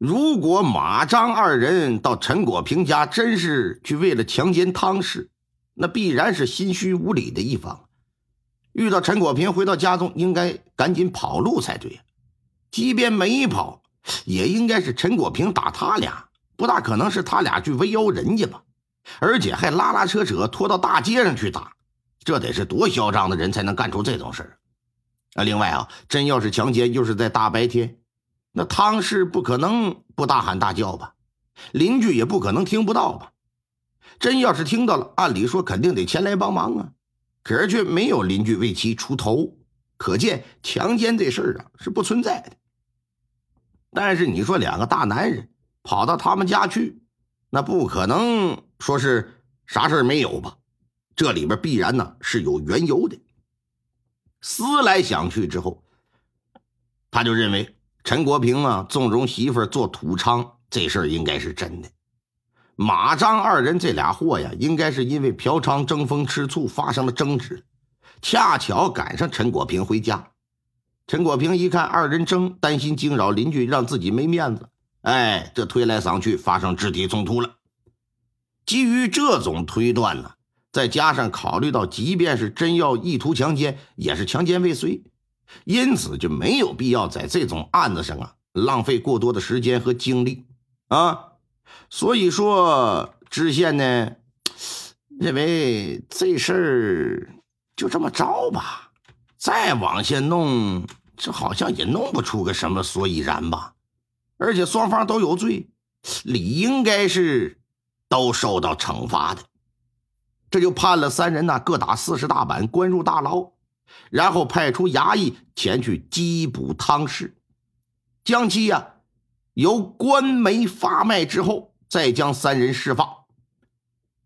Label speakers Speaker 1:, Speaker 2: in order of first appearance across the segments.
Speaker 1: 如果马张二人到陈国平家真是去为了强奸汤氏，那必然是心虚无礼的一方。遇到陈国平回到家中，应该赶紧跑路才对。即便没跑，也应该是陈国平打他俩，不大可能是他俩去围殴人家吧？而且还拉拉扯扯拖到大街上去打，这得是多嚣张的人才能干出这种事啊！另外啊，真要是强奸，又是在大白天。那汤氏不可能不大喊大叫吧？邻居也不可能听不到吧？真要是听到了，按理说肯定得前来帮忙啊，可是却没有邻居为其出头，可见强奸这事儿啊是不存在的。但是你说两个大男人跑到他们家去，那不可能说是啥事儿没有吧？这里边必然呢是有缘由的。思来想去之后，他就认为。陈国平啊，纵容媳妇做土娼，这事儿应该是真的。马张二人这俩货呀，应该是因为嫖娼争风吃醋发生了争执，恰巧赶上陈国平回家。陈国平一看二人争，担心惊扰邻居，让自己没面子，哎，这推来搡去，发生肢体冲突了。基于这种推断呢，再加上考虑到，即便是真要意图强奸，也是强奸未遂。因此就没有必要在这种案子上啊浪费过多的时间和精力啊，所以说知县呢认为这事儿就这么着吧，再往下弄，这好像也弄不出个什么所以然吧。而且双方都有罪，理应该是都受到惩罚的，这就判了三人呐各打四十大板，关入大牢。然后派出衙役前去缉捕汤氏，将其呀由官媒发卖之后，再将三人释放。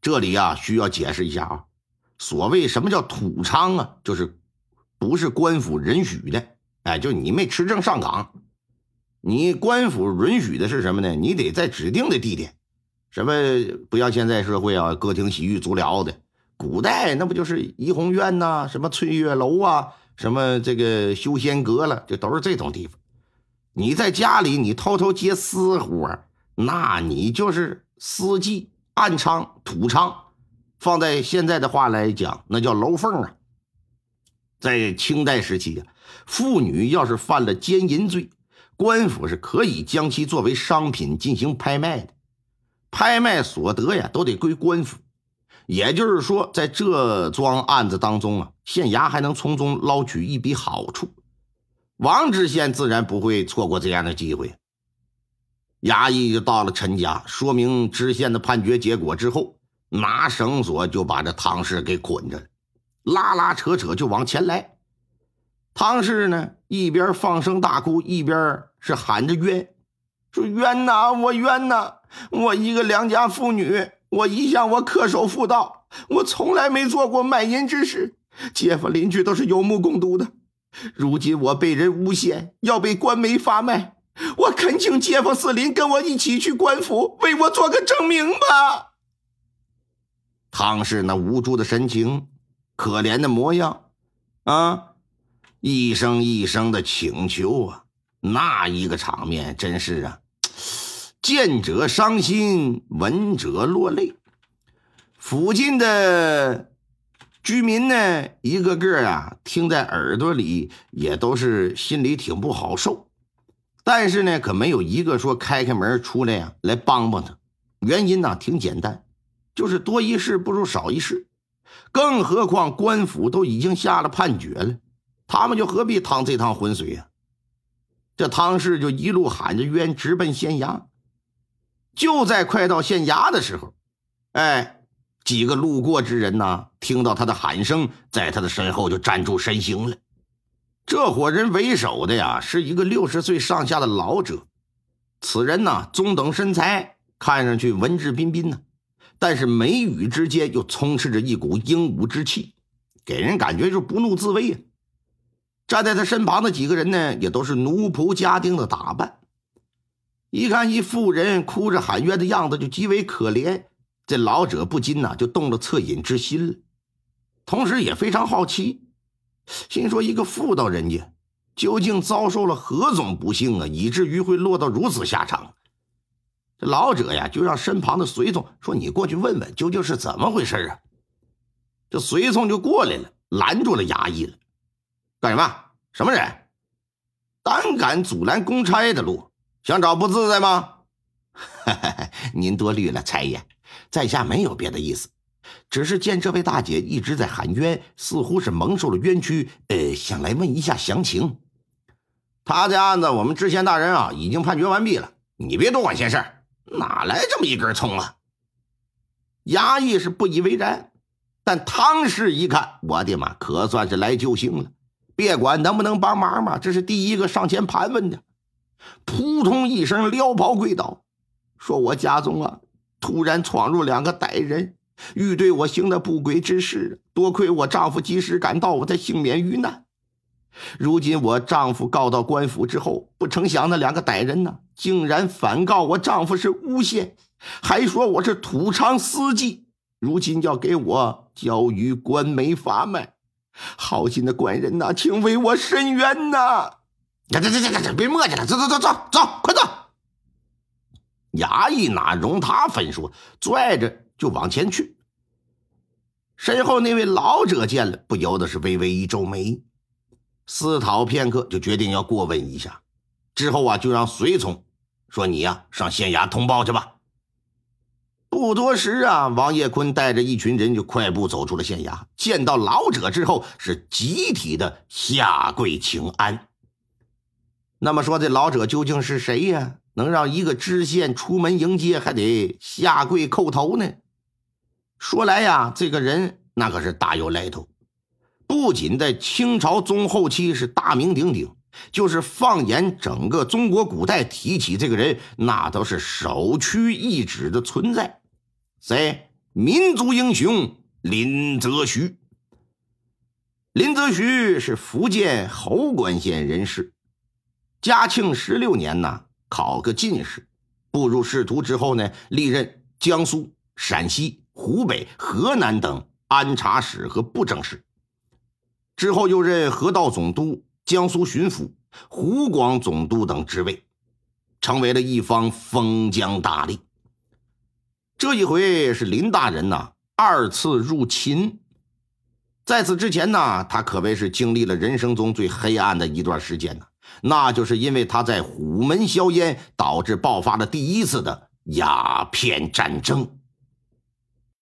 Speaker 1: 这里呀需要解释一下啊，所谓什么叫土娼啊，就是不是官府允许的，哎，就你没持证上岗，你官府允许的是什么呢？你得在指定的地点，什么不像现在社会啊，歌厅、洗浴、足疗的。古代那不就是怡红院呐，什么翠月楼啊，什么这个修仙阁了，就都是这种地方。你在家里你偷偷接私活，那你就是私妓、暗娼、土娼。放在现在的话来讲，那叫楼凤啊。在清代时期啊，妇女要是犯了奸淫罪，官府是可以将其作为商品进行拍卖的，拍卖所得呀，都得归官府。也就是说，在这桩案子当中啊，县衙还能从中捞取一笔好处。王知县自然不会错过这样的机会。衙役就到了陈家，说明知县的判决结果之后，拿绳索就把这汤氏给捆着了，拉拉扯扯就往前来。汤氏呢，一边放声大哭，一边是喊着冤，说冤呐，我冤呐，我一个良家妇女。我一向我恪守妇道，我从来没做过卖淫之事，街坊邻居都是有目共睹的。如今我被人诬陷，要被官媒发卖，我恳请街坊四邻跟我一起去官府，为我做个证明吧。汤氏那无助的神情，可怜的模样，啊，一声一声的请求啊，那一个场面真是啊。见者伤心，闻者落泪。附近的居民呢，一个个啊，听在耳朵里也都是心里挺不好受。但是呢，可没有一个说开开门出来呀，来帮帮他。原因呢，挺简单，就是多一事不如少一事。更何况官府都已经下了判决了，他们就何必趟这趟浑水呀？这汤氏就一路喊着冤，直奔县衙。就在快到县衙的时候，哎，几个路过之人呢，听到他的喊声，在他的身后就站住身形了。这伙人为首的呀，是一个六十岁上下的老者。此人呢，中等身材，看上去文质彬彬呢，但是眉宇之间又充斥着一股英武之气，给人感觉就是不怒自威啊。站在他身旁的几个人呢，也都是奴仆家丁的打扮，一看一妇人哭着喊冤的样子，就极为可怜。这老者不禁呐，就动了恻隐之心了，同时也非常好奇，心说：一个妇道人家，究竟遭受了何种不幸啊，以至于会落到如此下场？这老者呀，就让身旁的随从说：“你过去问问，究竟是怎么回事啊？”这随从就过来了，拦住了衙役了。干什么？什么人？胆敢阻拦公差的路，想找不自在吗？您多虑了，差爷，在下没有别的意思，只是见这位大姐一直在喊冤，似乎是蒙受了冤屈，呃，想来问一下详情。他家案子，我们知县大人啊已经判决完毕了，你别多管闲事哪来这么一根葱啊？衙役是不以为然，但汤氏一看，我的妈，可算是来救星了。别管能不能帮忙嘛，这是第一个上前盘问的。扑通一声，撩袍跪倒，说：“我家中啊，突然闯入两个歹人，欲对我行的不轨之事。多亏我丈夫及时赶到，我才幸免于难。如今我丈夫告到官府之后，不成想那两个歹人呢，竟然反告我丈夫是诬陷，还说我是土娼司机，如今要给我交于官媒法脉。”好心的官人呐，请为我伸冤呐！走走走走走，别磨叽了，走走走走走，快走！衙役哪容他分说，拽着就往前去。身后那位老者见了，不由得是微微一皱眉，思考片刻，就决定要过问一下。之后啊，就让随从说：“你呀，上县衙通报去吧。”不多时啊，王业坤带着一群人就快步走出了县衙。见到老者之后，是集体的下跪请安。那么说，这老者究竟是谁呀？能让一个知县出门迎接，还得下跪叩头呢？说来呀，这个人那可是大有来头，不仅在清朝中后期是大名鼎鼎，就是放眼整个中国古代，提起这个人，那都是首屈一指的存在。谁？民族英雄林则徐。林则徐是福建侯官县人士，嘉庆十六年呢，考个进士，步入仕途之后呢，历任江苏、陕西、湖北、河南等安察使和布政使，之后又任河道总督、江苏巡抚、湖广总督等职位，成为了一方封疆大吏。这一回是林大人呐，二次入秦。在此之前呢，他可谓是经历了人生中最黑暗的一段时间呢，那就是因为他在虎门销烟，导致爆发了第一次的鸦片战争。